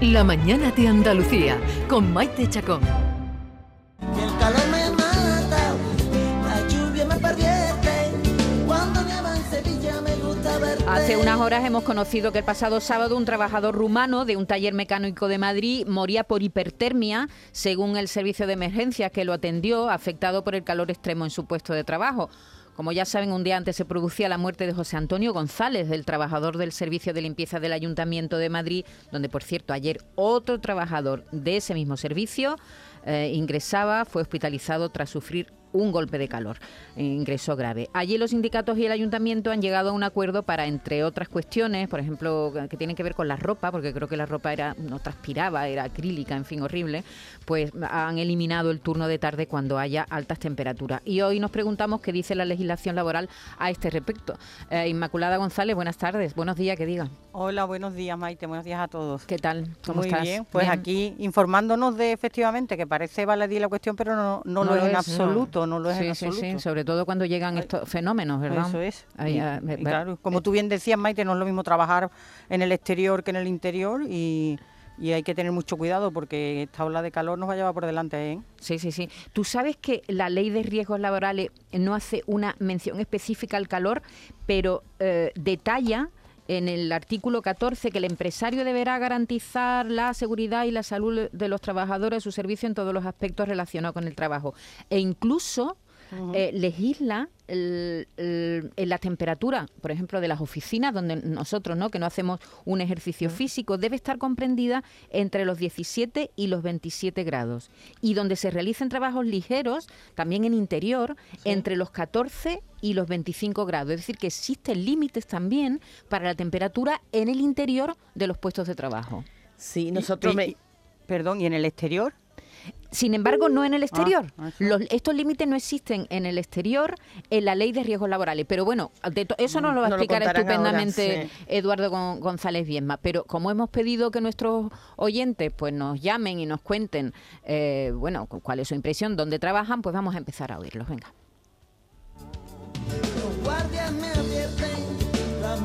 La mañana de Andalucía con Maite Chacón. El calor me mata, la lluvia me pervierte. Cuando nieva en Sevilla me gusta verte. Hace unas horas hemos conocido que el pasado sábado un trabajador rumano de un taller mecánico de Madrid moría por hipertermia, según el servicio de emergencias que lo atendió, afectado por el calor extremo en su puesto de trabajo. Como ya saben, un día antes se producía la muerte de José Antonio González, del trabajador del Servicio de Limpieza del Ayuntamiento de Madrid, donde, por cierto, ayer otro trabajador de ese mismo servicio eh, ingresaba, fue hospitalizado tras sufrir un golpe de calor, eh, ingreso grave. Allí los sindicatos y el ayuntamiento han llegado a un acuerdo para, entre otras cuestiones, por ejemplo, que tienen que ver con la ropa, porque creo que la ropa era no transpiraba, era acrílica, en fin, horrible, pues han eliminado el turno de tarde cuando haya altas temperaturas. Y hoy nos preguntamos qué dice la legislación laboral a este respecto. Eh, Inmaculada González, buenas tardes, buenos días, que diga. Hola, buenos días Maite, buenos días a todos. ¿Qué tal? ¿Cómo Muy estás? bien, pues Bien. aquí informándonos de efectivamente que parece baladí la cuestión, pero no, no, lo, es en no. No lo es sí, en sí, absoluto. sí, sobre todo cuando llegan estos fenómenos, ¿verdad? Eso es. Ahí, y, ah, y claro, como tú bien decías, Maite, no es lo mismo trabajar en el exterior que en el interior y, y hay que tener mucho cuidado porque esta ola de calor nos va a llevar por delante, ¿eh? Sí, sí, sí. Tú sabes que la ley de riesgos laborales no hace una mención específica al calor, pero eh, detalla en el artículo 14 que el empresario deberá garantizar la seguridad y la salud de los trabajadores a su servicio en todos los aspectos relacionados con el trabajo. E incluso eh, legisla el- el- en la temperatura, por ejemplo, de las oficinas, donde nosotros, ¿no? que no hacemos un ejercicio físico, debe estar comprendida entre los 17 y los 27 grados. Y donde se realicen trabajos ligeros, también en interior, entre los 14 y los 25 grados. Es decir, que existen límites también para la temperatura en el interior de los puestos de trabajo. Sí, nosotros y- me- y- perdón, ¿y en el exterior? Sin embargo, no en el exterior. Ah. Los- estos límites no existen en el exterior en la ley de riesgos laborales. Pero bueno, de to- eso nos lo va a explicar ahora, estupendamente sí. Eduardo Gon- González Viesma. Pero como hemos pedido que nuestros oyentes pues nos llamen y nos cuenten eh, bueno cu- cuál es su impresión, dónde trabajan, pues vamos a empezar a oírlos. Venga. Los guardias me advierten, las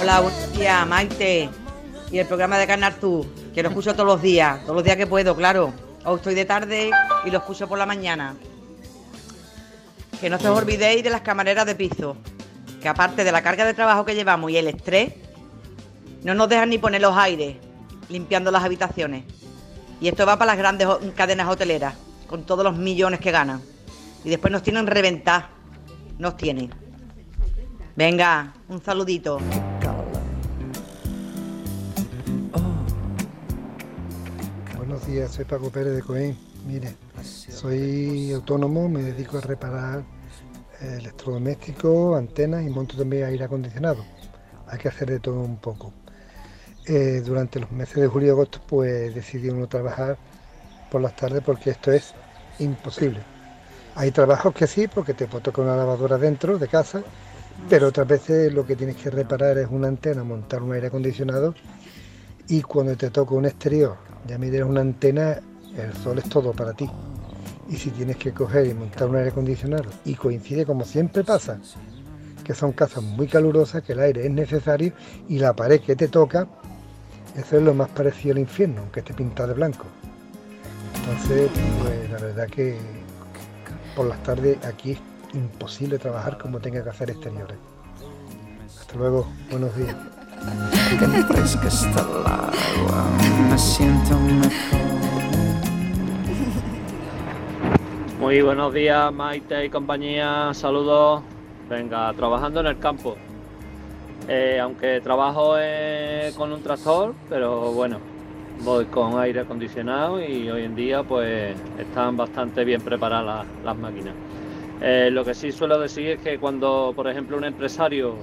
Hola, buenos días, Maite. Y el programa de Canal Sur, que lo escucho todos los días, todos los días que puedo, claro. Hoy estoy de tarde y lo escucho por la mañana. Que no se os olvidéis de las camareras de piso, que aparte de la carga de trabajo que llevamos y el estrés, no nos dejan ni poner los aires limpiando las habitaciones. Y esto va para las grandes cadenas hoteleras, con todos los millones que ganan. Y después nos tienen reventar. Nos tienen. Venga, un saludito. Días, soy Paco Pérez de Coén. Mire, soy autónomo, me dedico a reparar eh, electrodomésticos, antenas y monto también aire acondicionado. Hay que hacer de todo un poco. Eh, durante los meses de julio y agosto pues decidí no trabajar por las tardes porque esto es imposible. Hay trabajos que sí, porque te puedo tocar una lavadora dentro de casa, pero otras veces lo que tienes que reparar es una antena, montar un aire acondicionado y cuando te toca un exterior, ya me dirás una antena, el sol es todo para ti. Y si tienes que coger y montar un aire acondicionado y coincide como siempre pasa, que son casas muy calurosas, que el aire es necesario y la pared que te toca, eso es lo más parecido al infierno, aunque esté pintado de blanco. Entonces, pues la verdad que por las tardes aquí es imposible trabajar como tenga que hacer exteriores. Hasta luego, buenos días. Qué fresca está el agua, me siento mejor. Muy buenos días, Maite y compañía. Saludos. Venga, trabajando en el campo. Eh, aunque trabajo eh, con un tractor, pero bueno, voy con aire acondicionado y hoy en día pues están bastante bien preparadas las, máquinas. Eh, lo que sí suelo decir es que cuando, por ejemplo, un empresario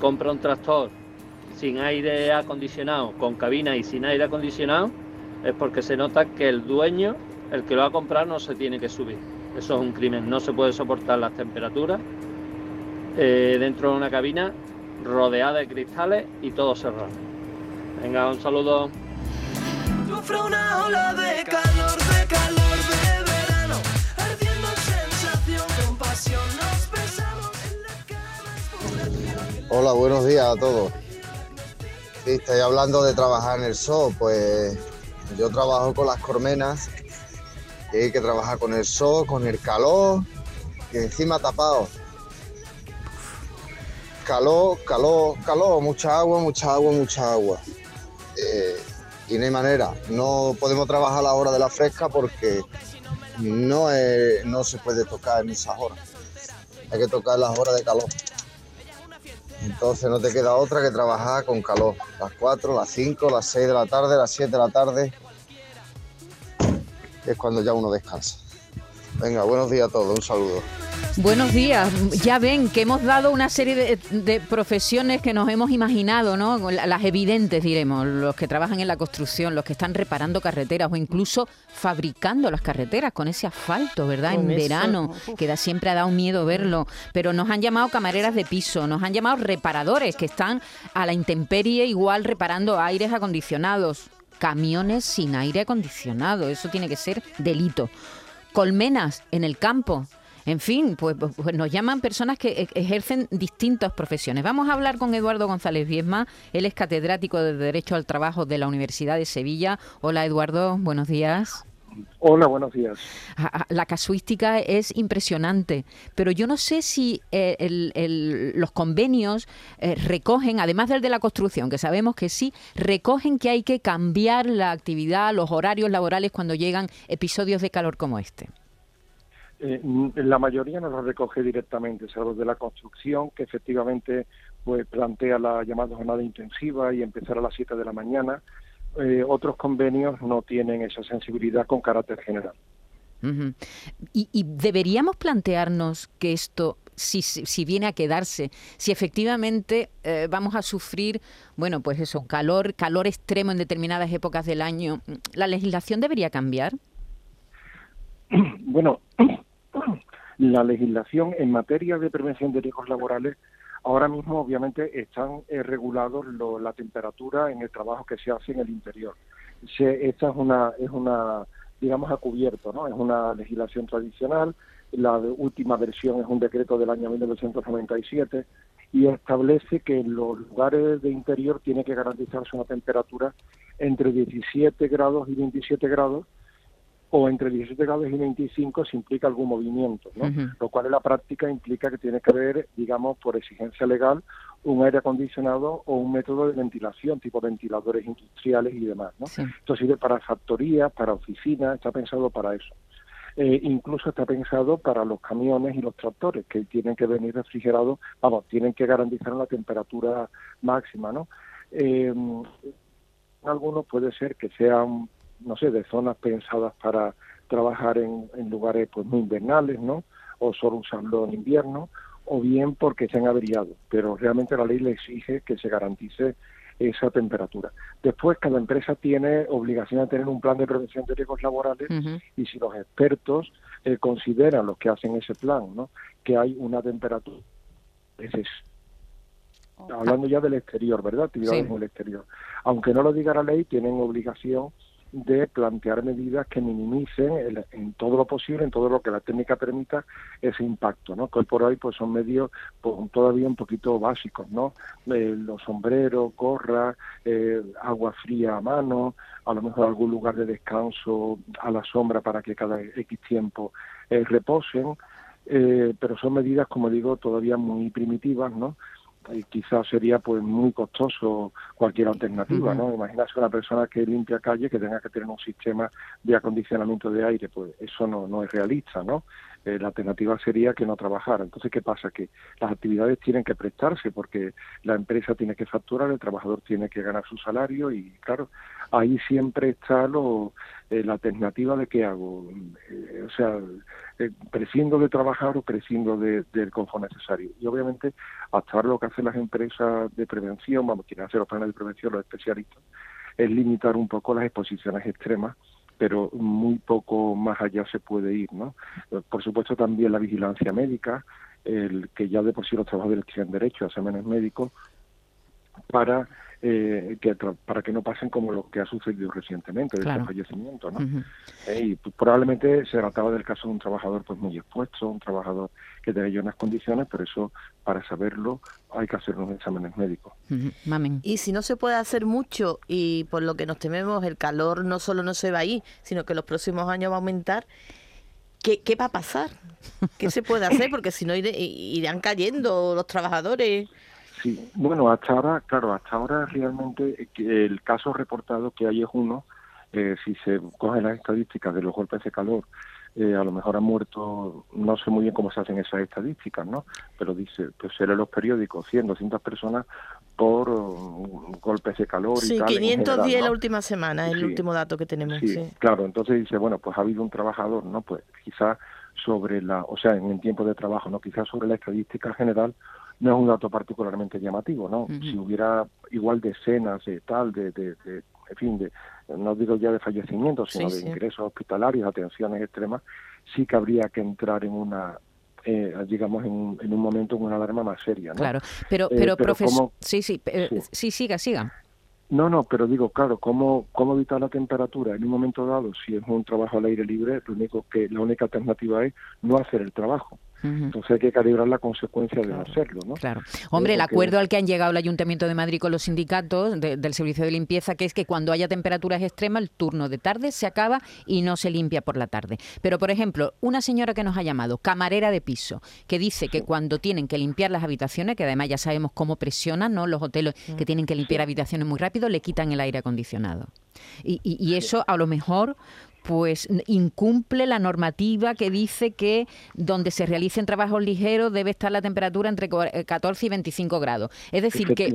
compra un tractor sin aire acondicionado, con cabina y sin aire acondicionado, es porque se nota que el dueño, el que lo va a comprar, no se tiene que subir. Eso es un crimen, no se puede soportar las temperaturas eh, dentro de una cabina rodeada de cristales y todo cerrado. Venga, un saludo. Sufre una ola de calor, de calor de verano. Ardiendo en sensación, con pasión nos besamos en la cama. Hola, buenos días a todos. Sí, estoy hablando de trabajar en el sol, pues yo trabajo con las cormenas y hay que trabajar con el sol, con el calor y encima tapado. Calor, calor, calor, mucha agua, mucha agua, mucha agua. Eh, y no hay manera, no podemos trabajar a la hora de la fresca porque no, no se puede tocar en esas horas. Hay que tocar las horas de calor. Entonces no te queda otra que trabajar con calor. Las 4, las 5, las 6 de la tarde, las 7 de la tarde. Es cuando ya uno descansa. Venga, buenos días a todos. Un saludo. Buenos días. Ya ven que hemos dado una serie de, de profesiones que nos hemos imaginado, ¿no? La- Las evidentes, diremos, los que trabajan en la construcción, los que están reparando carreteras o incluso fabricando las carreteras con ese asfalto, ¿verdad? Con en eso, verano, que da, siempre ha dado miedo verlo. Pero nos han llamado camareras de piso, nos han llamado reparadores que están a la intemperie igual reparando aires acondicionados. Camiones sin aire acondicionado, eso tiene que ser delito. Colmenas en el campo. En fin, pues, pues- pues nos llaman personas que e- ejercen distintas profesiones. Vamos a hablar con Eduardo González Viesma. Él es catedrático de Derecho al Trabajo de la Universidad de Sevilla. Hola Eduardo, buenos días. Hola, buenos días. A- a- La casuística es impresionante, pero yo no sé si eh, el- el- los convenios eh, recogen, además del de la construcción, que sabemos que sí, recogen que hay que cambiar la actividad, los horarios laborales cuando llegan episodios de calor como este. Eh, la mayoría no lo recoge directamente, salvo de la construcción, que efectivamente pues plantea la llamada jornada intensiva y empezar a las 7 de la mañana. Eh, otros convenios no tienen esa sensibilidad con carácter general. Y, y deberíamos plantearnos que esto, si, si si viene a quedarse, si efectivamente eh, vamos a sufrir, bueno, pues eso, calor, calor extremo en determinadas épocas del año, ¿la legislación debería cambiar? Bueno, la legislación en materia de prevención de riesgos laborales ahora mismo obviamente están eh, regulados la temperatura en el trabajo que se hace en el interior. Se- esta es una es una digamos a cubierto, ¿no? Es una legislación tradicional. La última versión es un decreto del año 1997 y establece que en los lugares de interior tiene que garantizarse una temperatura entre 17 grados y 27 grados o entre 17 grados y 25 si implica algún movimiento, ¿no? Lo cual en la práctica implica que tiene que haber, digamos, por exigencia legal, un aire acondicionado o un método de ventilación, tipo ventiladores industriales y demás, ¿no? Sí. Esto sirve para factorías, para oficinas, está pensado para eso. Eh, incluso está pensado para los camiones y los tractores, que tienen que venir refrigerados, vamos, tienen que garantizar una temperatura máxima, ¿no? Eh, algunos puede ser que sean, no sé, de zonas pensadas para trabajar en, en lugares pues muy invernales, ¿no? O solo usarlo en invierno, o bien porque se han averiado, pero realmente la ley le exige que se garantice esa temperatura. Después, cada empresa tiene obligación de tener un plan de prevención de riesgos laborales y si los expertos eh, consideran los que hacen ese plan, ¿no? Que hay una temperatura neces- hablando ya del exterior, ¿verdad? Actividades Sí. en el exterior. Aunque no lo diga la ley, tienen obligación de plantear medidas que minimicen el- en todo lo posible, en todo lo que la técnica permita, ese impacto, ¿no? Que hoy por hoy pues son medios pues, todavía un poquito básicos, ¿no? Eh, los sombreros, gorras, eh, agua fría a mano, a lo mejor algún lugar de descanso a la sombra para que cada X tiempo eh, reposen, eh, pero son medidas, como digo, todavía muy primitivas, ¿no? Y quizás sería pues muy costoso cualquier alternativa, ¿no? Imagínate una persona que limpia calle que tenga que tener un sistema de acondicionamiento de aire, pues eso no, no es realista, ¿no? Eh, la alternativa sería que no trabajara. Entonces, ¿qué pasa? Que las actividades tienen que prestarse porque la empresa tiene que facturar, el trabajador tiene que ganar su salario y, claro, ahí siempre está lo, eh, la alternativa de qué hago. Eh, o sea, prescindo de trabajar o prescindo de- del confort necesario. Y obviamente, hasta ahora lo que hacen las empresas de prevención, vamos, quienes hacen los planes de prevención, los especialistas, es limitar un poco las exposiciones extremas pero muy poco más allá se puede ir, ¿no? Por supuesto también la vigilancia médica, el que ya de por sí los trabajadores tienen derecho a exámenes médicos, para eh, que para que no pasen como lo que ha sucedido recientemente, de Claro. este fallecimiento, ¿no? Eh, y pues, probablemente se trataba del caso de un trabajador pues muy expuesto, un trabajador que tenía unas condiciones, pero eso para saberlo hay que hacer unos exámenes médicos. Mamen. Y si no se puede hacer mucho y por lo que nos tememos el calor no solo no se va a ir, sino que los próximos años va a aumentar, ¿qué, qué va a pasar? ¿Qué se puede hacer? Porque si no iré- irán cayendo los trabajadores. Sí, bueno, hasta ahora, claro, hasta ahora realmente eh, el caso reportado que hay es uno. eh, si se cogen las estadísticas de los golpes de calor, eh, a lo mejor han muerto, no sé muy bien cómo se hacen esas estadísticas, ¿no? Pero dice, pues será en los periódicos 100, 200 personas por um, golpes de calor y Sí, tal. en 510 general, la última semana, el Sí. último dato que tenemos. Sí, sí. claro, entonces dice, bueno, pues ha habido un trabajador, ¿no? Pues quizás sobre la, o sea, en el tiempo de trabajo, ¿no? Quizás sobre la estadística general no es un dato particularmente llamativo, ¿no? Si hubiera igual decenas de tal, de, de, de- en fin, de, no digo ya de fallecimientos, sino Sí, de sí. ingresos hospitalarios, atenciones extremas, sí que habría que entrar en una, eh, digamos, en, un- en un momento en una alarma más seria, ¿no? Claro, pero, Eh, pero, pero profesor, ¿cómo? sí, sí, eh, Sí. sí, siga, siga. No, no, pero digo, claro, ¿cómo, cómo evitar la temperatura en un momento dado? Si es un trabajo al aire libre, lo único que la única alternativa es no hacer el trabajo. Entonces hay que calibrar la consecuencia de no hacerlo, ¿no? Claro. Hombre, el acuerdo al que han llegado el Ayuntamiento de Madrid con los sindicatos de- del servicio de limpieza, que es que cuando haya temperaturas extremas, el turno de tarde se acaba y no se limpia por la tarde. Pero, por ejemplo, una señora que nos ha llamado, camarera de piso, que dice que cuando tienen que limpiar las habitaciones, que además ya sabemos cómo presionan ¿no? los hoteles que tienen que limpiar habitaciones muy rápido, le quitan el aire acondicionado. Y, y- y eso a lo mejor pues incumple la normativa que dice que donde se realicen trabajos ligeros debe estar la temperatura entre cua- eh, 14 y 25 grados. Es decir, que,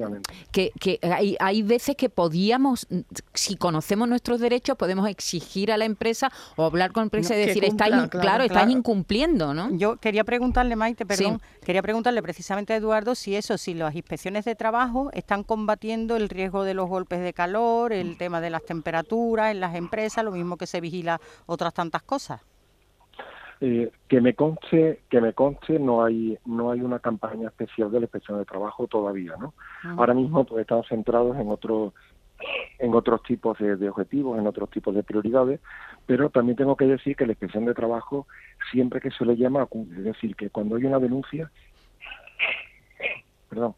que, que hay, hay veces que podíamos, mm, si conocemos nuestros derechos, podemos exigir a la empresa o hablar con la empresa No, y decir, cumpla, claro, claro, estáis claro. incumpliendo, ¿no? Yo quería preguntarle, Maite, Sí. perdón, quería preguntarle precisamente a Eduardo si eso, si las inspecciones de trabajo están combatiendo el riesgo de los golpes de calor, el tema de las temperaturas en las empresas, lo mismo que se vigila otras tantas cosas. Eh, que me conste, que me conste, no hay, no hay una campaña especial de la inspección de trabajo todavía, ¿no? Ahora mismo pues estamos centrados en otros en otros tipos de, de objetivos, en otros tipos de prioridades, pero también tengo que decir que la inspección de trabajo siempre que se le llama es decir, que cuando hay una denuncia, perdón,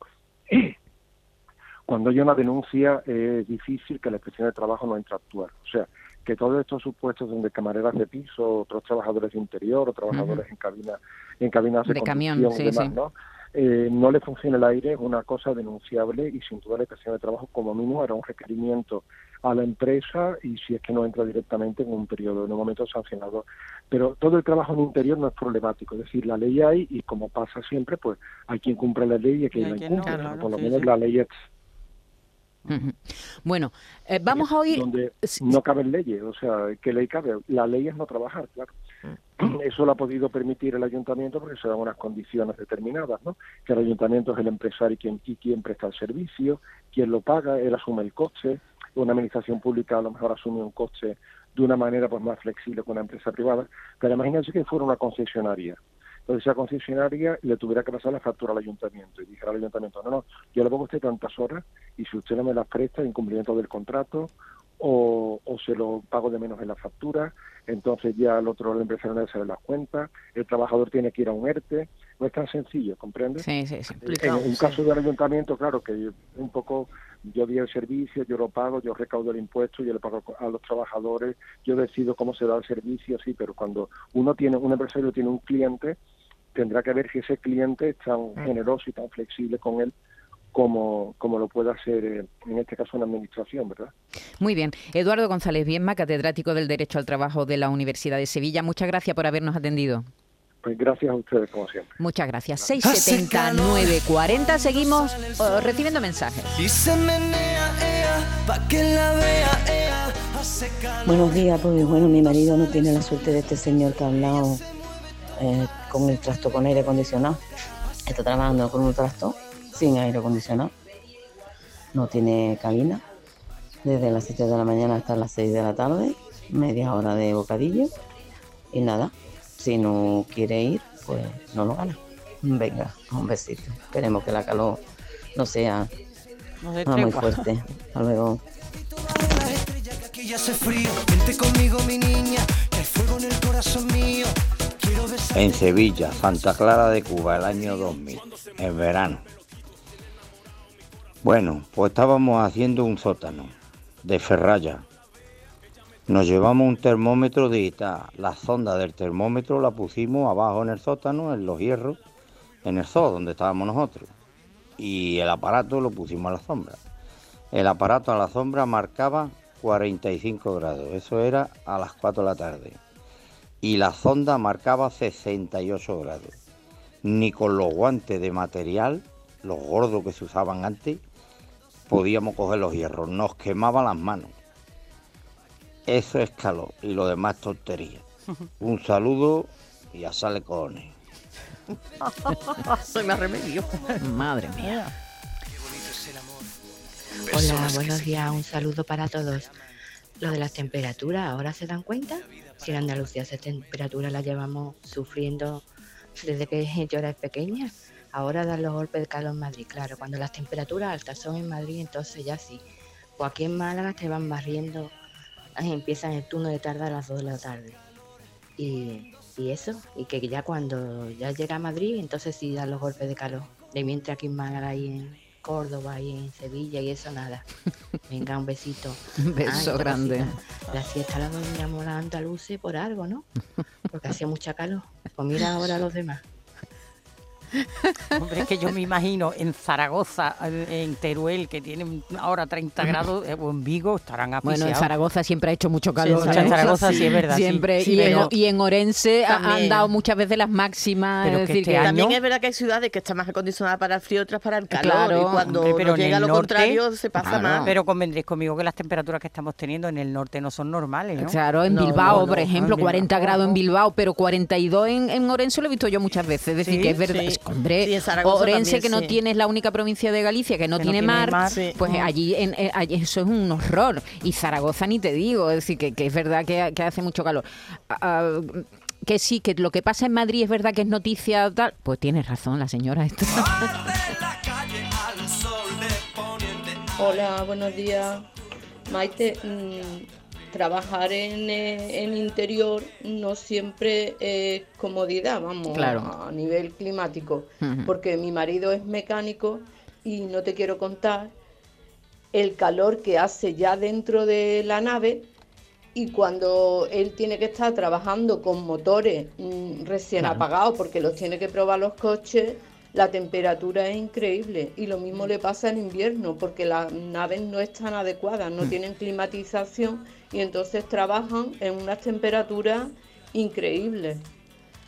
cuando hay una denuncia es difícil que la inspección de trabajo no entre a actuar, o sea, que todos estos supuestos donde camareras de piso, otros trabajadores de interior o trabajadores en cabina, en cabinas de, De camión, sí, demás, sí. ¿no? Eh, no le funciona el aire es una cosa denunciable y sin duda la inspección de trabajo como mínimo era un requerimiento a la empresa y si es que no entra directamente en un periodo, en un momento sancionado. Pero todo el trabajo en interior no es problemático, es decir, la ley hay y como pasa siempre, pues hay quien cumple la ley y hay quien la no, incumple, claro, por lo sí, menos sí. la ley es. Bueno, eh, vamos a oír... donde no caben leyes, o sea, ¿qué ley cabe? La ley es no trabajar, claro. Eso lo ha podido permitir el ayuntamiento porque se dan unas condiciones determinadas, ¿no? Que el ayuntamiento es el empresario y quien, y quien presta el servicio, quien lo paga, él asume el coste, una administración pública a lo mejor asume un coste de una manera pues más flexible que una empresa privada, pero imagínense que fuera una concesionaria. Entonces esa concesionaria le tuviera que pasar la factura al ayuntamiento y dijera al ayuntamiento, no, no, yo le pongo a usted tantas horas y si usted no me las presta, incumplimiento del contrato o, o se lo pago de menos en la factura, entonces ya al otro el empresario no le sale las cuentas, el trabajador tiene que ir a un ERTE, no es tan sencillo, ¿comprende? Sí, sí, sí. En un caso del ayuntamiento, claro, que un poco yo di el servicio, yo lo pago, yo recaudo el impuesto, yo le pago a los trabajadores, yo decido cómo se da el servicio, sí, pero cuando uno tiene, un empresario tiene un cliente, tendrá que ver si ese cliente es tan generoso y tan flexible con él como, como lo puede hacer, eh, en este caso, una administración, ¿verdad? Muy bien. Eduardo González Bienma, catedrático del Derecho al Trabajo de la Universidad de Sevilla. Muchas gracias por habernos atendido. Pues gracias a ustedes, como siempre. Muchas gracias. 670 940. Seguimos eh, recibiendo mensajes. Buenos días, pues bueno, mi marido no tiene la suerte de este señor que ha hablado eh, con el trasto con aire acondicionado. Está trabajando con un trasto sin aire acondicionado. No tiene cabina. Desde las 7 de la mañana hasta las 6 de la tarde, media hora de bocadillo. Y nada, si no quiere ir, pues no lo gana. Venga, un besito. Esperemos que la calor no sea No Ah, muy fuerte. Hasta luego. Aquí ya hace frío, vente conmigo mi niña, que hay fuego en el corazón mío. En Sevilla, Santa Clara de Cuba, el año 2000, en verano. Bueno, pues estábamos haciendo un sótano de ferralla. Nos llevamos un termómetro digital. La sonda del termómetro la pusimos abajo en el sótano, en los hierros, en el zoo donde estábamos nosotros. Y el aparato lo pusimos a la sombra. El aparato a la sombra marcaba 45 grados. Eso era a las 4 de la tarde y la sonda marcaba 68 grados. Ni con los guantes de material, los gordos que se usaban antes, podíamos coger los hierros, nos quemaban las manos. Eso es calor y lo demás es tontería. Un saludo y a sale cojones. Soy más remedio. Madre mía. Hola, buenos días, un saludo para todos. Lo de las temperaturas, ¿ahora se dan cuenta? Si en Andalucía esa temperatura la llevamos sufriendo desde que yo era pequeña, ahora dan los golpes de calor en Madrid. Claro, cuando las temperaturas altas son en Madrid, entonces ya sí. O aquí en Málaga te van barriendo, empiezan el turno de tarde a las 2 de la tarde. Y, y eso, y que ya cuando ya llega a Madrid, entonces sí dan los golpes de calor. De mientras aquí en Málaga y en Córdoba y en Sevilla y eso nada. Venga, un besito. Un beso Ay, grande. La siesta la dormíamos los andaluces por algo, ¿no? Porque hacía mucha calor. Pues mira ahora los demás. Hombre, es que yo me imagino en Zaragoza, en Teruel, que tienen ahora 30 grados, eh, o en Vigo estarán Bueno, asfixiados. en Zaragoza siempre ha hecho mucho calor. en ¿eh? Zaragoza sí es verdad, sí. Siempre. Sí, y, en, y en Orense ha- han También. dado muchas veces las máximas. Pero es decir, que También es verdad que hay ciudades que están más acondicionadas para el frío, otras para el calor. Claro, y cuando Hombre, pero en llega lo norte- contrario, se pasa más. Pero convendréis conmigo que las temperaturas que estamos teniendo en el norte no son normales, ¿no? Claro, en No, Bilbao, no, por no, ejemplo, en 40 Bilbao. grados en Bilbao, pero 42 en, en Orense lo he visto yo muchas veces. Es decir, Sí, que es verdad. Hombre, Sí, Orense, también, que no sí. tiene, es la única provincia de Galicia que no, Que no tiene, tiene mar, mar, sí. pues allí, en, allí eso es un horror. Y Zaragoza ni te digo, es decir, que, que es verdad que, que hace mucho calor. Ah, ah, que sí, que lo que pasa en Madrid es verdad que es noticia tal. Pues tiene razón la señora esta. Hola, buenos días. Maite, mm, trabajar en, eh, en interior no siempre es comodidad, vamos, Claro. a nivel climático, porque mi marido es mecánico y no te quiero contar el calor que hace ya dentro de la nave y cuando él tiene que estar trabajando con motores mm, recién Claro. apagados porque los tiene que probar los coches, la temperatura es increíble y lo mismo le pasa en invierno porque las naves no están adecuadas, no Mm. tienen climatización y entonces trabajan en unas temperaturas increíbles.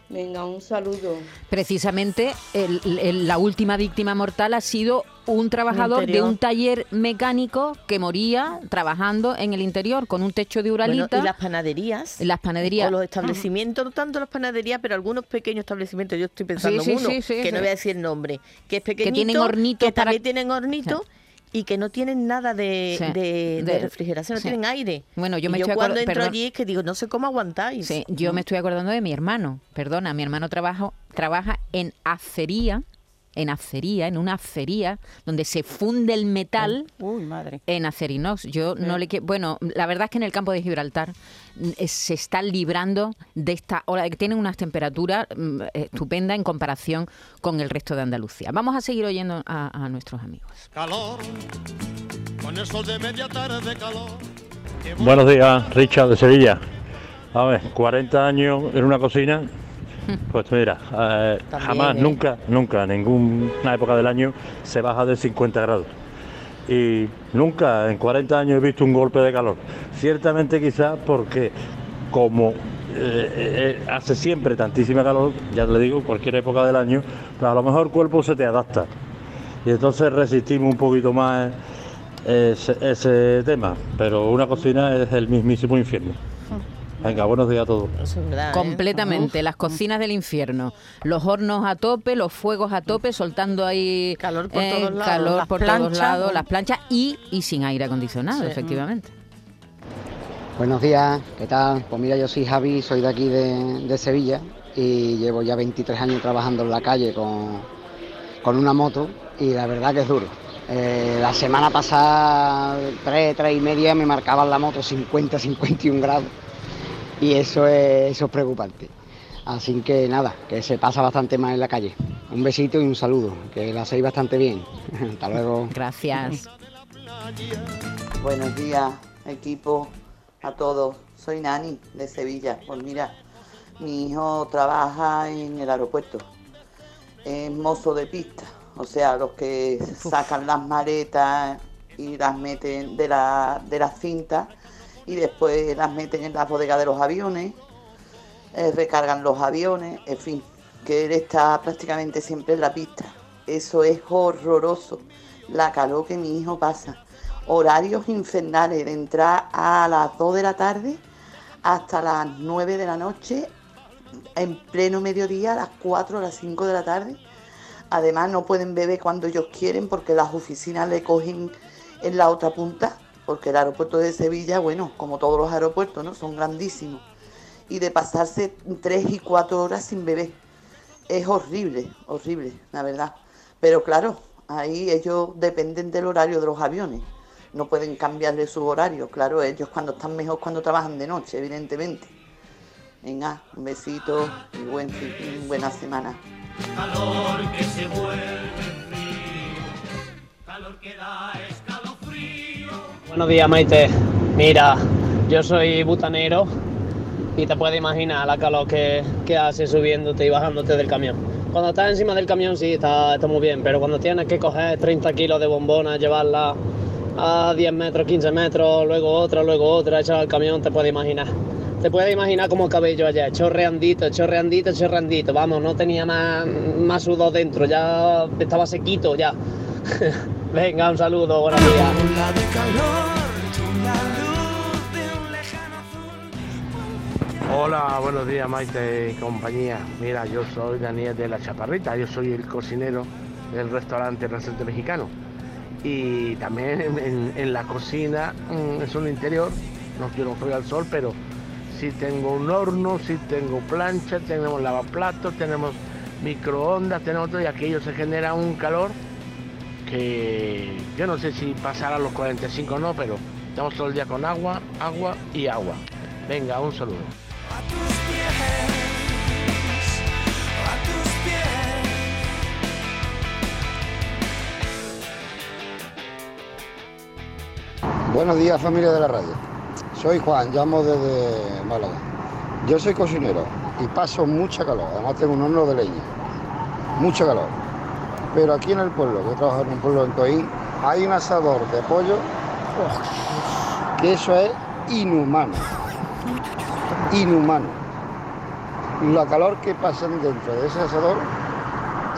Venga, un saludo. Precisamente el- el- la última víctima mortal ha sido un trabajador de un taller mecánico que moría trabajando en el interior con un techo de Bueno, uralita. y las panaderías. Las panaderías. O los establecimientos, no tanto las panaderías, pero algunos pequeños establecimientos. Yo estoy pensando Sí, sí, en uno, sí, sí, que sí. no voy a decir el nombre, que es pequeñito, tienen hornitos que para- también tienen hornitos y que no tienen nada de, Sí, de- de de- refrigeración, no sí. tienen aire. Bueno, yo Y me yo estoy cuando acuer- entro perdón. allí es que digo, no sé cómo aguantáis. Sí, yo me estoy acordando de mi hermano. Perdona, mi hermano trabajo, trabaja en acería, en acería, en una acería donde se funde el metal Uy, madre. en Acerinox. Yo no le quiero. Bueno, la verdad es que en el campo de Gibraltar mm, eh, se está librando de esta ola que tienen unas temperaturas mm, estupendas en comparación con el resto de Andalucía. Vamos a seguir oyendo a, a nuestros amigos. Calor, con el sol de media tarde calor. Buenos días, Richard de Sevilla. A ver, 40 años en una cocina. Pues mira, eh, También, jamás, ¿eh? nunca, nunca, en ninguna época del año se baja de 50 grados. Y nunca en 40 años he visto un golpe de calor. Ciertamente quizás porque como eh, eh, hace siempre tantísima calor, ya te le digo, cualquier época del año, pues a lo mejor el cuerpo se te adapta. Y entonces resistimos un poquito más ese, ese tema. Pero una cocina es el mismísimo infierno. Venga, buenos días a todos. Eso es verdad, ¿eh? Completamente, las cocinas del infierno, los hornos a tope, los fuegos a tope, soltando ahí Calor por eh, todos lados. calor Las por las planchas y, y sin aire acondicionado, Sí. efectivamente. Buenos días, ¿qué tal? Pues mira, yo soy Javi, soy de aquí de, de Sevilla y llevo ya 23 años trabajando en la calle con, con una moto y la verdad que es duro. Eh, la semana pasada, 3, 3 y media, me marcaban la moto 50, 51 grados. Y eso es, eso es preocupante. Así que nada, que se pasa bastante más en la calle. Un besito y un saludo, que la hacéis bastante bien. Hasta luego. Gracias. Buenos días, equipo, a todos. Soy Nani de Sevilla. Pues mira, mi hijo trabaja en el aeropuerto. Es mozo de pista, o sea, los que sacan las maletas y las meten de, la, de las cintas y después las meten en las bodegas de los aviones, eh, recargan los aviones, en fin, que él está prácticamente siempre en la pista. Eso es horroroso, la calor que mi hijo pasa. Horarios infernales de entrar a las 2 de la tarde hasta las 9 de la noche, en pleno mediodía, a las 4 o las 5 de la tarde. Además no pueden beber cuando ellos quieren porque las oficinas le cogen en la otra punta, porque el aeropuerto de Sevilla, bueno, como todos los aeropuertos, ¿no? Son grandísimos. Y de pasarse 3 y 4 horas sin beber. Es horrible, horrible, la verdad. Pero claro, ahí ellos dependen del horario de los aviones. No pueden cambiarle su horario. Claro, ellos cuando están mejor cuando trabajan de noche, evidentemente. Venga, un besito y buen, fin- buena semana. Calor que se vuelve frío, calor que da. Buenos días, Maite. Mira, yo soy butanero y te puedes imaginar la calor que, que hace subiéndote y bajándote del camión. Cuando estás encima del camión sí, está, muy bien, pero cuando tienes que coger 30 kilos de bombona, llevarla a 10 metros, 15 metros, luego otra, luego otra, echar al camión, te puedes imaginar. Te puedes imaginar como cabello allá, chorreandito, chorreandito, chorreandito. Vamos, no tenía más, más sudor dentro, ya estaba sequito ya. Venga, un saludo, buenos días. Hola, buenos días Maite y compañía. Mira, yo soy Daniel de la Chaparrita, yo soy el cocinero del restaurante Restaurante Mexicano. Y también en, la cocina mm, es un interior, no quiero fregar al sol, pero sí tengo un horno, sí tengo plancha, tenemos lavaplatos, tenemos microondas, tenemos todo y aquello se genera un calor que yo no sé si pasará a los 45 o no, pero estamos todo el día con agua, agua y agua. Venga, un saludo. Buenos días familia de la radio. Soy Juan, llamo desde Málaga. Yo soy cocinero y paso mucha calor. Además tengo un horno de leña. Mucha calor. Pero aquí en el pueblo, yo trabajo en un pueblo en Coín, hay un asador de pollo que eso es inhumano. Inhumano. La calor que pasan dentro de ese asador,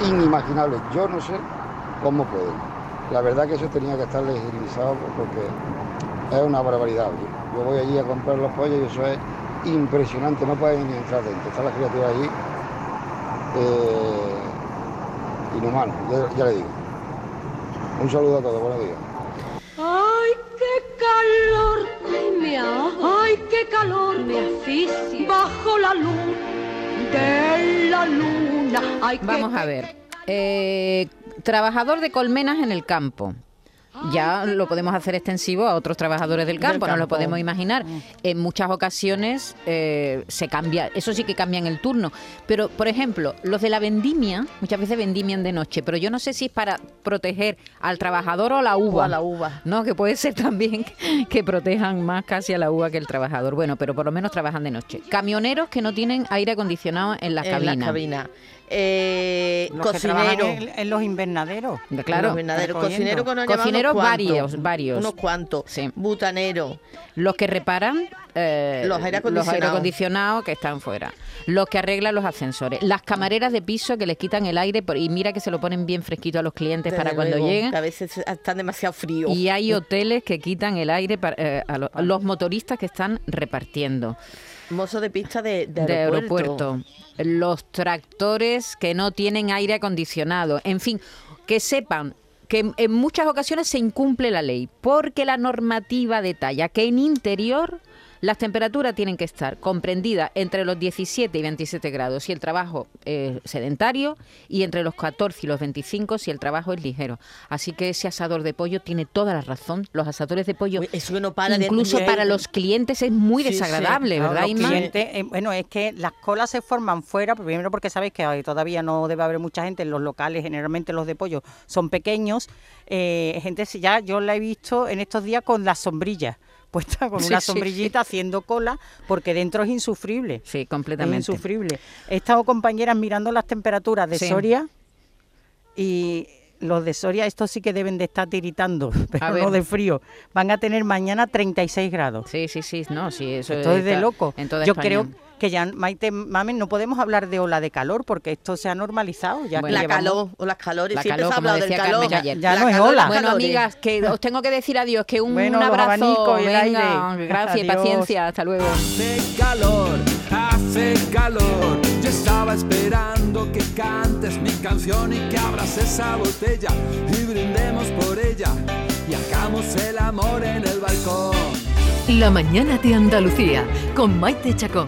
inimaginable. Yo no sé cómo pueden. La verdad que eso tenía que estar legitimizado porque es una barbaridad. Yo voy allí a comprar los pollos y eso es impresionante, no pueden ni entrar dentro. Está la criatura allí eh, inhumano, ya, ya le digo. Un saludo a todos, buenos días. ¡Ay, qué calor! ¡Ay, me! ¡Ay, qué calor! Me asfixia. Bajo la luz de la luna. ¡Ay, qué Vamos a ver. Eh, trabajador de colmenas en el campo. Ya lo podemos hacer extensivo a otros trabajadores del campo, nos lo podemos imaginar. En muchas ocasiones eh, se cambia, eso sí que cambian el turno. Pero, por ejemplo, los de la vendimia, muchas veces vendimian de noche, pero yo no sé si es para proteger al trabajador o a la uva. a la uva. No, que puede ser también que protejan más casi a la uva que el trabajador. Bueno, pero por lo menos trabajan de noche. Camioneros que no tienen aire acondicionado en las en cabinas. la cabina. Eh, Los que trabajan cocinero. en, en los invernaderos. Claro. Los invernaderos. recogiendo. Cocinero que nos lleva Cocineros unos cuantos, varios, varios. Unos cuantos. Butanero. Los que reparan eh, Los aire los acondicionados. aire acondicionados que están fuera. Los que arreglan los ascensores. Las camareras de piso que les quitan el aire por- y mira que se lo ponen bien fresquito a los clientes Desde para cuando luego, lleguen. A veces están demasiado fríos. Y hay hoteles que quitan el aire para, eh, a lo- a los motoristas que están repartiendo. Mozo de pista de, de de aeropuerto. aeropuerto. Los tractores que no tienen aire acondicionado. En fin, que sepan que en- en muchas ocasiones se incumple la ley, porque la normativa detalla que en interior Las temperaturas tienen que estar comprendidas entre los 17 y 27 grados si el trabajo es sedentario y entre los 14 y los 25 si el trabajo es ligero. Así que ese asador de pollo tiene toda la razón. Los asadores de pollo, eso no para incluso de- para los clientes es muy Sí, desagradable, ¿verdad, Inma? clientes, eh, bueno, es que las colas se forman fuera, primero porque sabéis que ahí todavía no debe haber mucha gente en los locales, generalmente los de pollo son pequeños. eh, gente, si ya yo la he visto en estos días con las sombrillas, puesta con Sí, una sí, sombrillita haciendo cola, porque dentro es insufrible. Sí, Es completamente. insufrible. He estado compañeras mirando las temperaturas de Sí. Soria y los de Soria, estos sí que deben de estar tiritando, pero no de frío. Van a tener mañana 36 grados. Sí, sí, sí, no, sí, eso Esto es de loco. en toda Yo España. creo que ya, Maite Mamen, no podemos hablar de ola de calor porque esto se ha normalizado. Ya que la llevamos- calor o las calores, La siempre calor, se ha como hablado del calor. Ya La no es ola. Bueno, calores. amigas, que os tengo que decir adiós, que un, Bueno, un abrazo, y el venga, aire. gracias y Adiós. paciencia, hasta luego. Hace calor, hace calor. Yo estaba esperando que cantes mi canción y que abras esa botella y brindemos por ella y hagamos el amor en el balcón. La mañana de Andalucía con Maite Chacón.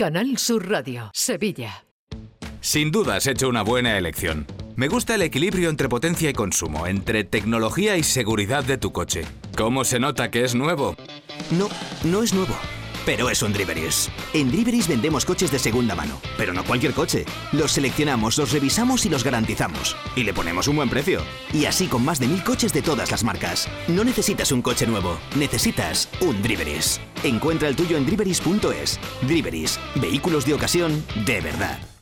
Canal Sur Radio, Sevilla. Sin duda has hecho una buena elección. Me gusta el equilibrio entre potencia y consumo, entre tecnología y seguridad de tu coche. ¿Cómo se nota que es nuevo? No, no es nuevo. Pero es un Driveris. En Driveris vendemos coches de segunda mano. Pero no cualquier coche. Los seleccionamos, los revisamos y los garantizamos. Y le ponemos un buen precio. Y así con más de mil coches de todas las marcas. No necesitas un coche nuevo. Necesitas un Driveris. Encuentra el tuyo en driveris.es. Driveris. Vehículos de ocasión de verdad.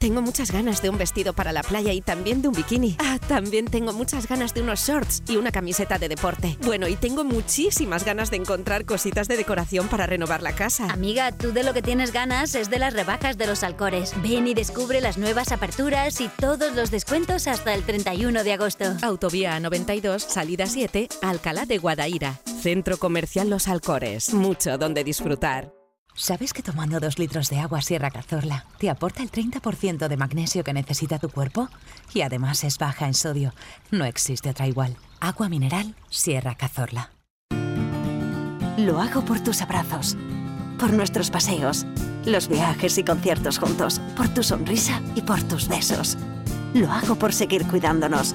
Tengo muchas ganas de un vestido para la playa y también de un bikini. Ah, también tengo muchas ganas de unos shorts y una camiseta de deporte. Bueno, y tengo muchísimas ganas de encontrar cositas de decoración para renovar la casa. Amiga, tú de lo que tienes ganas es de las rebajas de los Alcores. Ven y descubre las nuevas aperturas y todos los descuentos hasta el 31 de agosto. Autovía 92, salida 7, Alcalá de Guadaira. Centro Comercial Los Alcores. Mucho donde disfrutar. ¿Sabes que tomando dos litros de agua Sierra Cazorla te aporta el 30% de magnesio que necesita tu cuerpo? Y además es baja en sodio. No existe otra igual. Agua mineral Sierra Cazorla. Lo hago por tus abrazos, por nuestros paseos, los viajes y conciertos juntos, por tu sonrisa y por tus besos. Lo hago por seguir cuidándonos.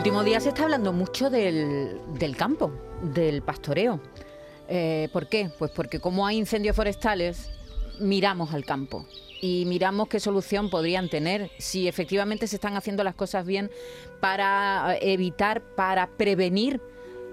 Últimos días se está hablando mucho del, del campo, del pastoreo. Eh, ¿Por qué? Pues porque como hay incendios forestales, miramos al campo y miramos qué solución podrían tener si efectivamente se están haciendo las cosas bien para evitar, para prevenir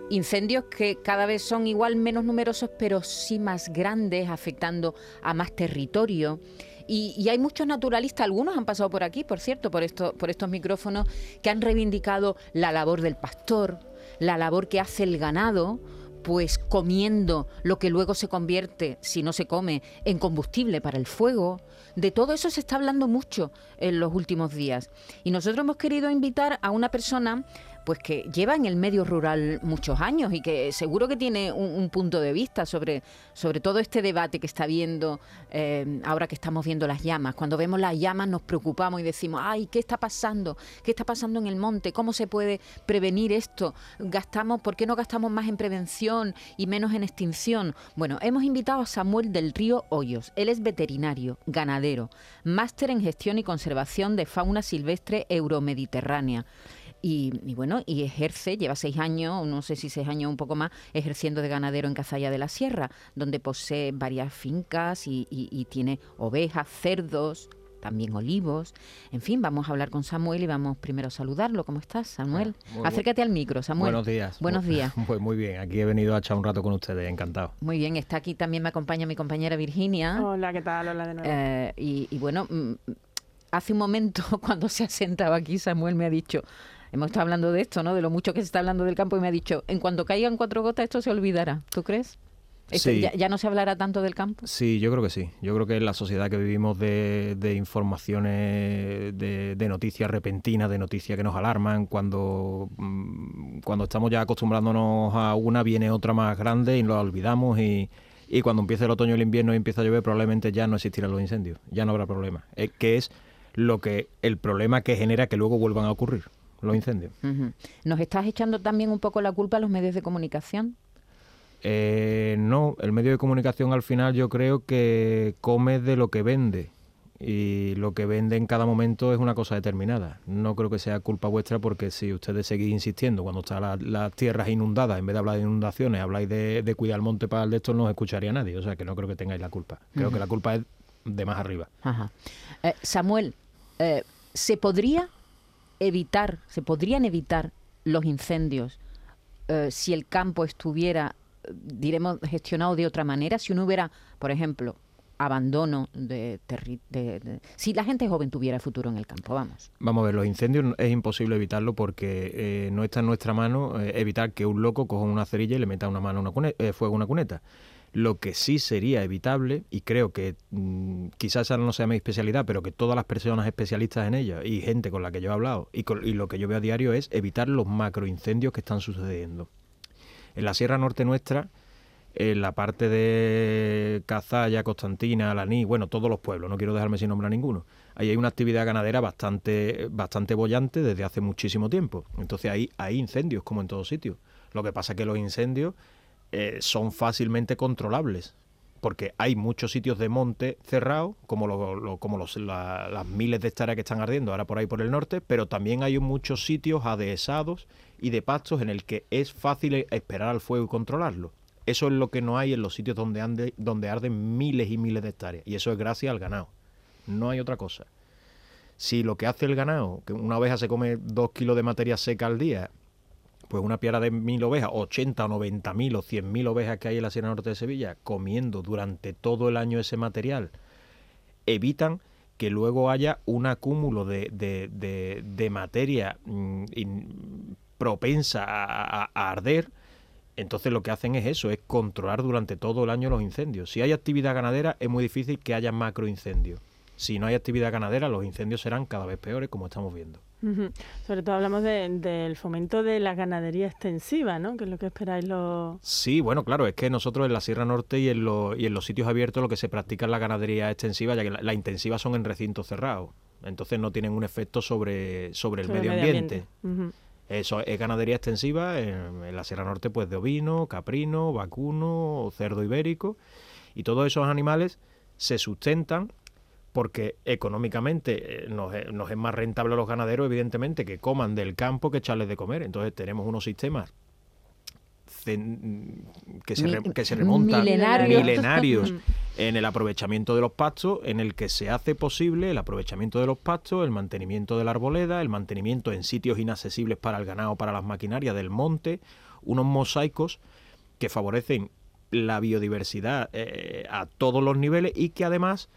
incendios que cada vez son igual menos numerosos, pero sí más grandes, afectando a más territorio. Y, hay muchos naturalistas, algunos han pasado por aquí, por cierto, por, esto, por estos micrófonos, que han reivindicado la labor del pastor, la labor que hace el ganado, pues comiendo lo que luego se convierte, si no se come, en combustible para el fuego. De todo eso se está hablando mucho en los últimos días. Y nosotros hemos querido invitar a una persona pues que lleva en el medio rural muchos años y que seguro que tiene un, un punto de vista sobre, sobre todo este debate que está viendo eh, ahora que estamos viendo las llamas. Cuando vemos las llamas nos preocupamos y decimos, ay, ¿qué está pasando? ¿Qué está pasando en el monte? ¿Cómo se puede prevenir esto? ¿Gastamos, ¿Por qué no gastamos más en prevención y menos en extinción? Bueno, hemos invitado a Samuel del Río Hoyos. Él es veterinario, ganadero, máster en gestión y conservación de fauna silvestre euromediterránea. Y, y, bueno, y ejerce, lleva seis años, no sé si seis años o un poco más, ejerciendo de ganadero en Cazalla de la Sierra, donde posee varias fincas y, y, y tiene ovejas, cerdos, también olivos. En fin, vamos a hablar con Samuel y vamos primero a saludarlo. ¿Cómo estás, Samuel? Muy Acércate al micro, Samuel. Buenos días. Buenos días. Pues muy bien, aquí he venido a echar un rato con ustedes, encantado. Muy bien, está aquí también me acompaña mi compañera Virginia. Hola, ¿qué tal? Hola de nuevo. Eh, y, y bueno, mm, hace un momento cuando se ha sentado aquí, Samuel me ha dicho, hemos estado hablando de esto, ¿no? De lo mucho que se está hablando del campo y me ha dicho, en cuanto caigan cuatro gotas esto se olvidará. ¿Tú crees? Sí. ya, ya no se hablará tanto del campo? Sí, yo creo que sí. Yo creo que en la sociedad que vivimos de, de informaciones, de, de noticias repentinas, de noticias que nos alarman, cuando, mm, cuando estamos ya acostumbrándonos a una, viene otra más grande y lo olvidamos y, y cuando empiece el otoño y el invierno y empieza a llover, probablemente ya no existirán los incendios, ya no habrá problema. Es que es lo que el problema que genera que luego vuelvan a ocurrir los incendios. ¿Nos estás echando también un poco la culpa a los medios de comunicación? Eh, no, el medio de comunicación al final yo creo que come de lo que vende y lo que vende en cada momento es una cosa determinada. No creo que sea culpa vuestra porque si ustedes seguís insistiendo cuando están la- las tierras inundadas, en vez de hablar de inundaciones, habláis de, de cuidar el monte para el de esto, no os escucharía nadie. O sea que no creo que tengáis la culpa. Creo que la culpa es de más arriba. Ajá. Eh, Samuel, eh, ¿se podría evitar, se podrían evitar los incendios eh, si el campo estuviera, diremos, gestionado de otra manera? Si uno hubiera, por ejemplo, abandono de, de- si la gente joven tuviera futuro en el campo, vamos. Vamos a ver, los incendios es imposible evitarlo porque eh, no está en nuestra mano eh, evitar que un loco coja una cerilla y le meta una mano una cune- eh, fuego a una cuneta. Lo que sí sería evitable, y creo que mm, quizás esa no sea mi especialidad, pero que todas las personas especialistas en ella y gente con la que yo he hablado y, con- y lo que yo veo a diario es evitar los macroincendios que están sucediendo. En la Sierra Norte nuestra, en la parte de Cazalla, Constantina, Alaní, bueno, todos los pueblos, no quiero dejarme sin nombrar ninguno. Ahí hay una actividad ganadera bastante, bastante bollante desde hace muchísimo tiempo. Entonces ahí hay incendios, como en todos sitios. Lo que pasa es que los incendios eh, son fácilmente controlables, porque hay muchos sitios de monte cerrados, como, lo- como los, la- las miles de hectáreas que están ardiendo ahora por ahí por el norte, pero también hay muchos sitios adhesados y de pastos en el que es fácil esperar al fuego y controlarlo. Eso es lo que no hay en los sitios donde, ande- donde arden miles y miles de hectáreas, y eso es gracias al ganado. No hay otra cosa. Si lo que hace el ganado, que una oveja se come dos kilos de materia seca al día, pues una piara de mil ovejas, 80 o 90 mil o 100 mil ovejas que hay en la Sierra Norte de Sevilla, comiendo durante todo el año ese material, evitan que luego haya un acúmulo de, de- de- de materia mm, propensa a, a- a arder. Entonces lo que hacen es eso, es controlar durante todo el año los incendios. Si hay actividad ganadera es muy difícil que haya macroincendios. Si no hay actividad ganadera, los incendios serán cada vez peores, como estamos viendo. Sobre todo hablamos de- del fomento de la ganadería extensiva, ¿no? Que es lo que esperáis los... Sí, bueno, claro, es que nosotros en la Sierra Norte y en, los- y en los sitios abiertos lo que se practica es la ganadería extensiva, ya que la, la intensiva son en recintos cerrados. Entonces no tienen un efecto sobre, sobre el medio ambiente. Eso es ganadería extensiva en, en la Sierra Norte, pues de ovino, caprino, vacuno, cerdo ibérico. Y todos esos animales se sustentan porque económicamente eh, nos, es- nos es más rentable a los ganaderos, evidentemente, que coman del campo que echarles de comer. Entonces tenemos unos sistemas que se, Mi- que se remontan milenarios. milenarios en el aprovechamiento de los pastos, en el que se hace posible el aprovechamiento de los pastos, el mantenimiento de la arboleda, el mantenimiento en sitios inaccesibles para el ganado, para las maquinarias del monte, unos mosaicos que favorecen la biodiversidad eh, a todos los niveles y que además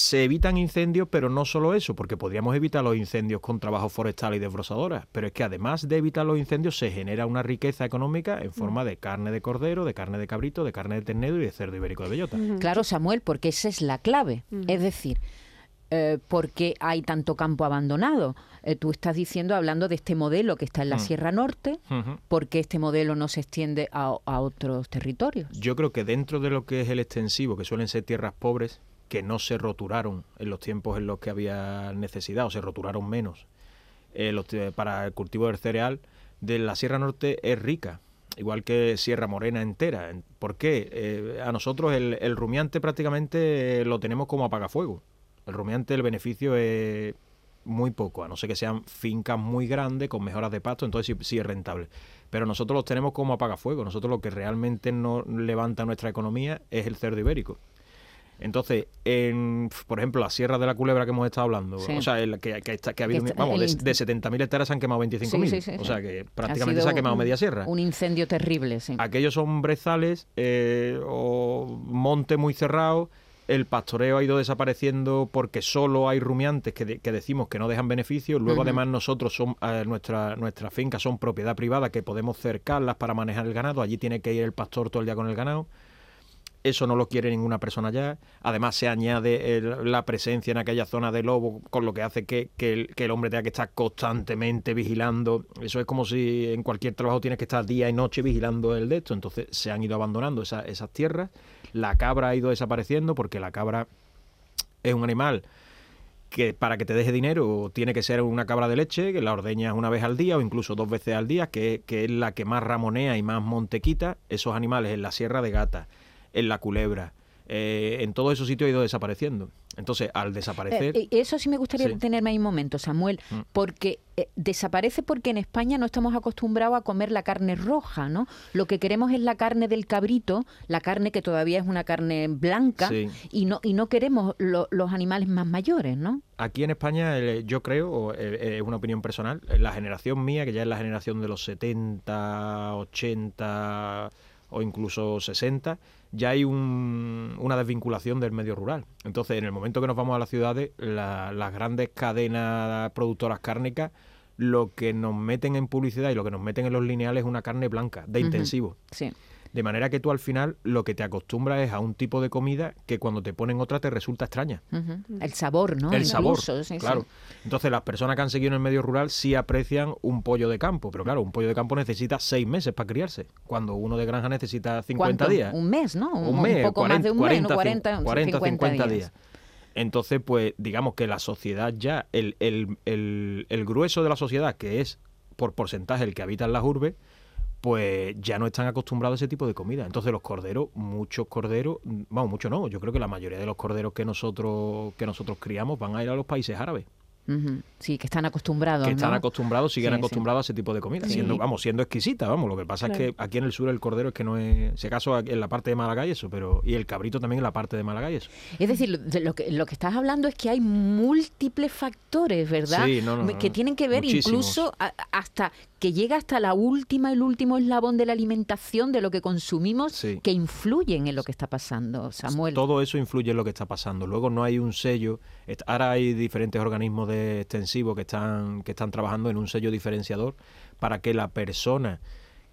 se evitan incendios, pero no solo eso, porque podríamos evitar los incendios con trabajo forestal y desbrozadoras, pero es que además de evitar los incendios se genera una riqueza económica en forma de carne de cordero, de carne de cabrito, de carne de ternero y de cerdo ibérico de bellota. Claro, Samuel, porque esa es la clave. Es decir, eh, ¿por qué hay tanto campo abandonado? Eh, tú estás diciendo, hablando de este modelo que está en la Mm. Sierra Norte, Ujú. ¿por qué este modelo no se extiende a, a otros territorios? Yo creo que dentro de lo que es el extensivo, que suelen ser tierras pobres, que no se roturaron en los tiempos en los que había necesidad, o se roturaron menos, eh, para el cultivo del cereal, de la Sierra Norte es rica, igual que Sierra Morena entera. En- ¿Por qué? Eh, a nosotros el, el rumiante prácticamente eh, lo tenemos como apagafuego. El rumiante, el beneficio es muy poco, a no ser que sean fincas muy grandes con mejoras de pasto, entonces sí, sí es rentable. Pero nosotros los tenemos como apagafuego. Nosotros lo que realmente nos levanta nuestra economía es el cerdo ibérico. Entonces, en, por ejemplo, la Sierra de la Culebra que hemos estado hablando, Sí. o sea, el que, que está- que ha habido, está- vamos, el de, de 70.000 hectáreas se han quemado 25.000. Sí, o sea, que prácticamente se ha quemado un- media sierra. Un incendio terrible, sí. Aquellos son brezales eh, o monte muy cerrado. El pastoreo ha ido desapareciendo porque solo hay rumiantes que, de- que decimos que no dejan beneficio. Luego, además, nosotros son eh, nuestra, nuestras fincas son propiedad privada que podemos cercarlas para manejar el ganado. Allí tiene que ir el pastor todo el día con el ganado. Eso no lo quiere ninguna persona ya. Además, se añade la presencia en aquella zona de lobo, con lo que hace que, que el, hombre tenga que estar constantemente vigilando. Eso es como si en cualquier trabajo tienes que estar día y noche vigilando el de esto. Entonces, se han ido abandonando esa- esas tierras. La cabra ha ido desapareciendo porque la cabra es un animal que para que te deje dinero tiene que ser una cabra de leche, que la ordeñas una vez al día o incluso dos veces al día, que, que es la que más ramonea y más monte quita. Esos animales en la Sierra de Gata, en la Culebra, eh, en todos esos sitios ha ido desapareciendo. Entonces, al desaparecer... Eh, eh, eso sí me gustaría Sí. detenerme ahí un momento, Samuel, Mm. porque eh, desaparece porque en España no estamos acostumbrados a comer la carne roja, ¿no? Lo que queremos es la carne del cabrito, la carne que todavía es una carne blanca, Sí. y no y no queremos lo- los animales más mayores, ¿no? Aquí en España, eh, yo creo, es una opinión personal, la generación mía, que ya es la generación de los 70, 80 o incluso 60, ya hay un- una desvinculación del medio rural. Entonces, en el momento que nos vamos a las ciudades, la- las grandes cadenas productoras cárnicas, lo que nos meten en publicidad y lo que nos meten en los lineales es una carne blanca, de intensivo. Sí. De manera que tú al final lo que te acostumbras es a un tipo de comida que cuando te ponen otra te resulta extraña. El sabor, ¿no? El sabor, Incluso, sí, sí. claro. Entonces las personas que han seguido en el medio rural sí aprecian un pollo de campo, pero claro, un pollo de campo necesita seis meses para criarse, cuando uno de granja necesita 50 ¿Cuánto? días. Un mes, ¿no? Un, Un mes, un poco más de un mes, ¿no? 40, 40, 40, 50, 50 días. días. Entonces, pues digamos que la sociedad ya, el, el, el, el grueso de la sociedad, que es por porcentaje el que habita en las urbes, pues ya no están acostumbrados a ese tipo de comida. Entonces los corderos, muchos corderos, vamos, muchos no, yo creo que la mayoría de los corderos que nosotros que nosotros criamos van a ir a los países árabes, Sí, que están acostumbrados, que están ¿no? acostumbrados, siguen Sí, sí. acostumbrados a ese tipo de comida, Sí. siendo, vamos, siendo exquisita, vamos, lo que pasa Claro. es que aquí en el sur el cordero es que no es, si acaso en la parte de Málaga y eso, pero y el cabrito también en la parte de Málaga y eso. Es decir, lo, de lo que lo que estás hablando es que hay múltiples factores, ¿verdad? Sí, no, no, que no. tienen que ver Muchísimos. incluso a- hasta que llega hasta la última, el último eslabón de la alimentación de lo que consumimos Sí. que influyen en lo que está pasando, Samuel. Todo eso influye en lo que está pasando. Luego no hay un sello. Ahora hay diferentes organismos de extensivos que están, que están trabajando en un sello diferenciador para que la persona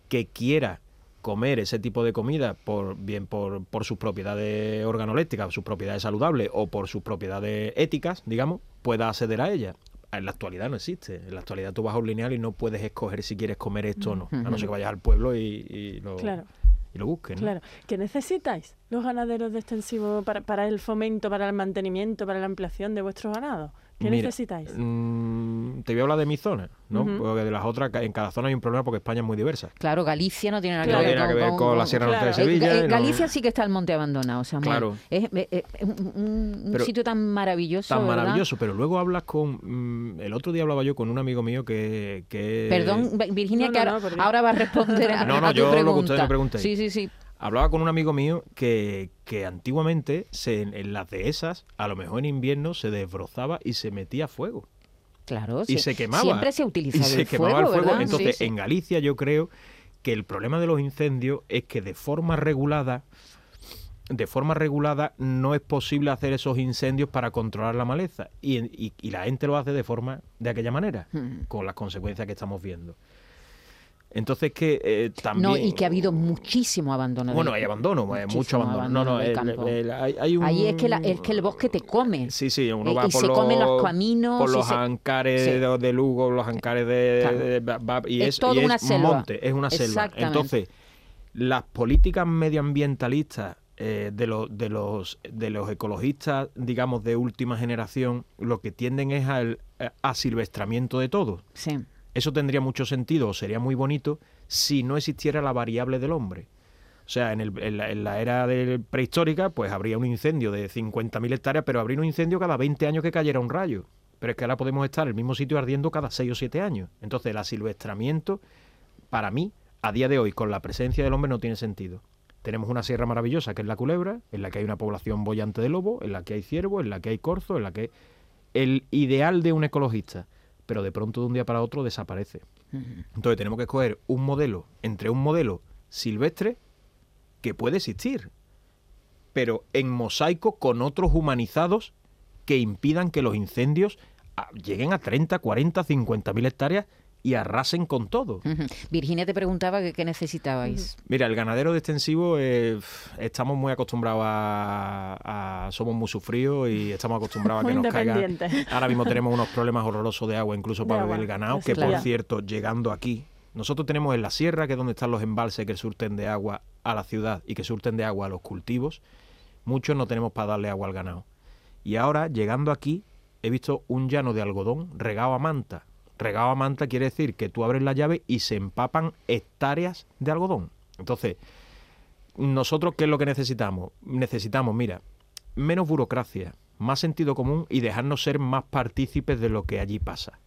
que quiera comer ese tipo de comida, por bien por, por sus propiedades organolépticas, sus propiedades saludables o por sus propiedades éticas, digamos, pueda acceder a ella. En la actualidad no existe. En la actualidad tú vas a un lineal y no puedes escoger si quieres comer esto o no. A no ser que vayas al pueblo y, y lo, Claro. y lo busques. ¿no? Claro. ¿Qué necesitáis los ganaderos de extensivo para, para el fomento, para el mantenimiento, para la ampliación de vuestros ganados? ¿Qué Mira, necesitáis? mm, te voy a hablar de mi zona, ¿no? Ujú. Porque de las otras, en cada zona hay un problema porque España es muy diversa. Claro, Galicia no tiene nada No que ver, que ver con la Sierra Norte de Eh, Sevilla, eh, no- Galicia sí que está el monte abandonado, Samuel. Claro. Es, eh, eh, un, un- Pero sitio tan maravilloso, Tan ¿verdad? maravilloso, pero luego hablas con... mm, el otro día hablaba yo con un amigo mío que... que Perdón, Virginia, No, que no, no, ahora, ahora va a responder a, No, no, a tu yo lo que pregunta. ustedes me preguntéis. Sí, sí, sí. Hablaba con un amigo mío que, que antiguamente se, en las dehesas, a lo mejor en invierno, se desbrozaba y se metía fuego. Claro, y sí. se quemaba. Siempre se ha y utilizado se el quemaba fuego, el fuego. ¿verdad? Entonces, Sí, sí. en Galicia yo creo que el problema de los incendios es que de forma regulada, de forma regulada no es posible hacer esos incendios para controlar la maleza. Y, y- y la gente lo hace de forma, de aquella manera, Hmm. con las consecuencias que estamos viendo. Entonces que eh, también... No, y que ha habido muchísimo abandono. Bueno, hay abandono, mucho muchísimo abandono. No, no, el- hay, hay un... Ahí es que, la- es que el bosque te come. Sí, sí, uno Eh, va y por se los, come los caminos, por los se- ancares Sí. de, de Lugo, los ancares de, Claro. de- y Es es, todo y es una selva. monte, es una selva. Entonces, las políticas medioambientalistas eh, de los de los de los ecologistas, digamos, de última generación, lo que tienden es al eh, asilvestramiento de todo. Sí. Eso tendría mucho sentido o sería muy bonito si no existiera la variable del hombre. O sea, en, el- en la, era prehistórica, pues habría un incendio de 50.000 hectáreas, pero habría un incendio cada 20 años que cayera un rayo. Pero es que ahora podemos estar en el mismo sitio ardiendo cada 6 o 7 años. Entonces, el asilvestramiento, para mí, a día de hoy, con la presencia del hombre, no tiene sentido. Tenemos una sierra maravillosa que es la Culebra, en la que hay una población bollante de lobo, en la que hay ciervo, en la que hay corzo, en la que el ideal de un ecologista, pero de pronto de un día para otro desaparece. Entonces tenemos que escoger un modelo entre un modelo silvestre que puede existir, pero en mosaico con otros humanizados que impidan que los incendios ah, lleguen a 30, 40, 50 mil hectáreas y arrasen con todo. Virginia te preguntaba qué necesitabais. Mira, el ganadero de extensivo eh, estamos muy acostumbrados a, a- somos muy sufridos y estamos acostumbrados a Muy que nos caigan. Ahora mismo tenemos unos problemas horrorosos de agua, incluso para beber el ganado, que por cierto, llegando aquí, nosotros tenemos en la sierra, que es donde están los embalses que surten de agua a la ciudad y que surten de agua a los cultivos, muchos no tenemos para darle agua al ganado. Y ahora, llegando aquí, he visto un llano de algodón regado a manta. Regado a manta quiere decir que tú abres la llave y se empapan hectáreas de algodón. Entonces, nosotros, ¿qué es lo que necesitamos? Necesitamos, mira, menos burocracia, más sentido común y dejarnos ser más partícipes de lo que allí pasa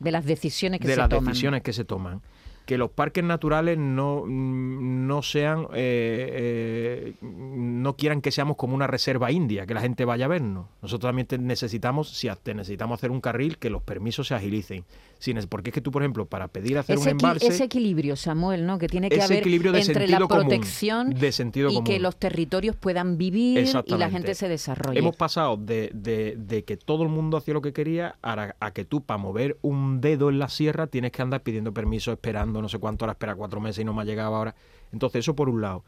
De las decisiones que de se las toman. decisiones que se toman. Que los parques naturales no, no sean, eh, eh, no quieran que seamos como una reserva india, que la gente vaya a vernos. Nosotros también necesitamos, si te necesitamos hacer un carril, que los permisos se agilicen. Porque es que tú, por ejemplo, para pedir hacer Ese, un embalse, ese equilibrio, Samuel, ¿no? Que tiene que haber equilibrio de entre la sentido común, protección de sentido y que común. los territorios puedan vivir y la gente se desarrolle. Hemos pasado de, de- de que todo el mundo hacía lo que quería a, a que tú para mover un dedo en la sierra tienes que andar pidiendo permiso, esperando no sé cuánto hora, espera cuatro meses y no me ha llegado ahora. Entonces eso por un lado.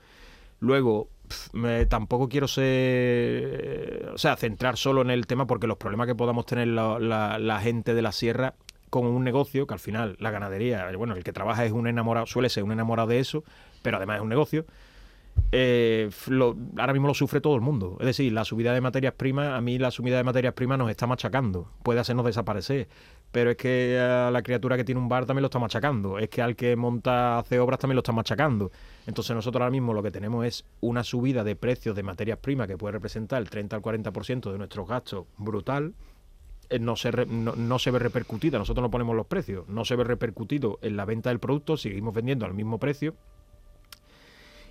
Luego, me- tampoco quiero ser, o sea, centrar solo en el tema porque los problemas que podamos tener la, la- la gente de la sierra con un negocio, que al final la ganadería, bueno, el que trabaja es un enamorado, suele ser un enamorado de eso, pero además es un negocio, eh, ahora mismo lo sufre todo el mundo. Es decir, la subida de materias primas, a mí la subida de materias primas nos está machacando, puede hacernos desaparecer, pero es que a la criatura que tiene un bar también lo está machacando, es que al que monta, hace obras también lo está machacando. Entonces nosotros ahora mismo lo que tenemos es una subida de precios de materias primas que puede representar el 30 al 40% de nuestros gastos brutal, no se, re- no, no se ve repercutida, nosotros no ponemos los precios, no se ve repercutido en la venta del producto, seguimos vendiendo al mismo precio.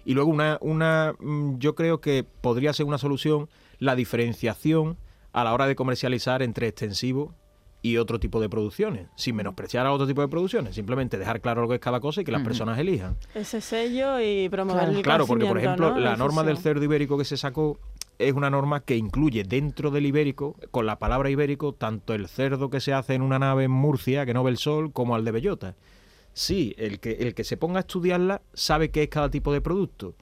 Y luego una, una, mm, yo creo que podría ser una solución la diferenciación a la hora de comercializar entre extensivo y otro tipo de producciones, sin menospreciar a otro tipo de producciones, simplemente dejar claro lo que es cada cosa y que las personas elijan. Ese sello y promover el Claro, porque por ejemplo, ¿no? la norma del cerdo ibérico que se sacó es una norma que incluye dentro del ibérico, con la palabra ibérico, tanto el cerdo que se hace en una nave en Murcia, que no ve el sol, como al de bellota. Sí, el que, el que se ponga a estudiarla sabe qué es cada tipo de producto,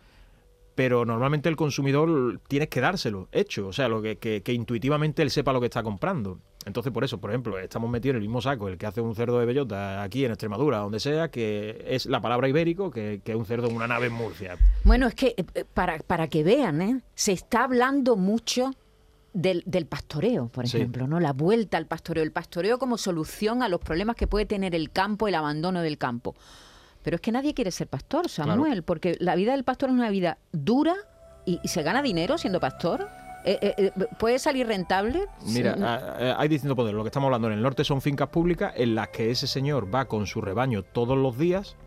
pero normalmente el consumidor tienes que dárselo hecho, o sea, lo que, que- que intuitivamente él sepa lo que está comprando. Entonces, por eso, por ejemplo, estamos metidos en el mismo saco, el que hace un cerdo de bellota aquí en Extremadura, donde sea, que es la palabra ibérico, que, que es un cerdo en una nave en Murcia. Bueno, es que eh, eh, para, para que vean, ¿eh? se está hablando mucho del, del pastoreo, por ejemplo, ¿no? La vuelta al pastoreo, el pastoreo como solución a los problemas que puede tener el campo, el abandono del campo. Pero es que nadie quiere ser pastor, Samuel, porque la vida del pastor es una vida dura y, y se gana dinero siendo pastor. Eh, eh, eh, ¿Puede salir rentable? Mira, Sí, a- a- hay distintos poderes. Lo que estamos hablando en el norte son fincas públicas en las que ese señor va con su rebaño todos los días.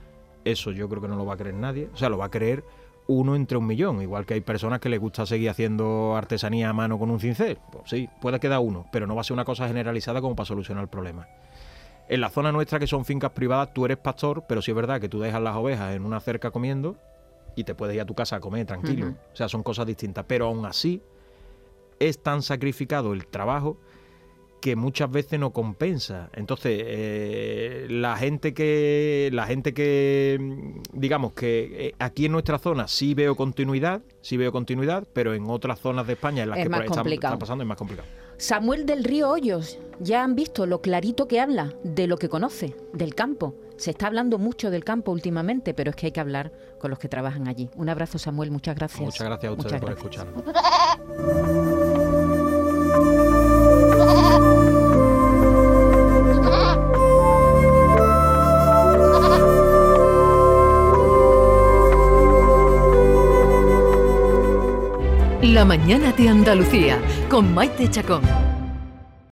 Eso yo creo que no lo va a creer nadie. O sea, lo va a creer uno entre un millón. Igual que hay personas que les gusta seguir haciendo artesanía a mano con un cincel. Pues sí, puede quedar uno, pero no va a ser una cosa generalizada como para solucionar el problema. En la zona nuestra, que son fincas privadas, tú eres pastor, pero sí es verdad que tú dejas las ovejas en una cerca comiendo y te puedes ir a tu casa a comer tranquilo. O sea, son cosas distintas. Pero aún así, es tan sacrificado el trabajo que muchas veces no compensa. Entonces, eh, la gente que, la gente que, digamos que eh, aquí en nuestra zona sí veo continuidad, sí veo continuidad, pero en otras zonas de España en las Es que más están pasando es más complicado. Samuel del Río Hoyos, ya han visto lo clarito que habla de lo que conoce, del campo. Se está hablando mucho del campo últimamente, pero es que hay que hablar con los que trabajan allí. Un abrazo, Samuel, muchas gracias. Muchas gracias a ustedes Muchas por gracias. escucharnos. La mañana de Andalucía con Maite Chacón.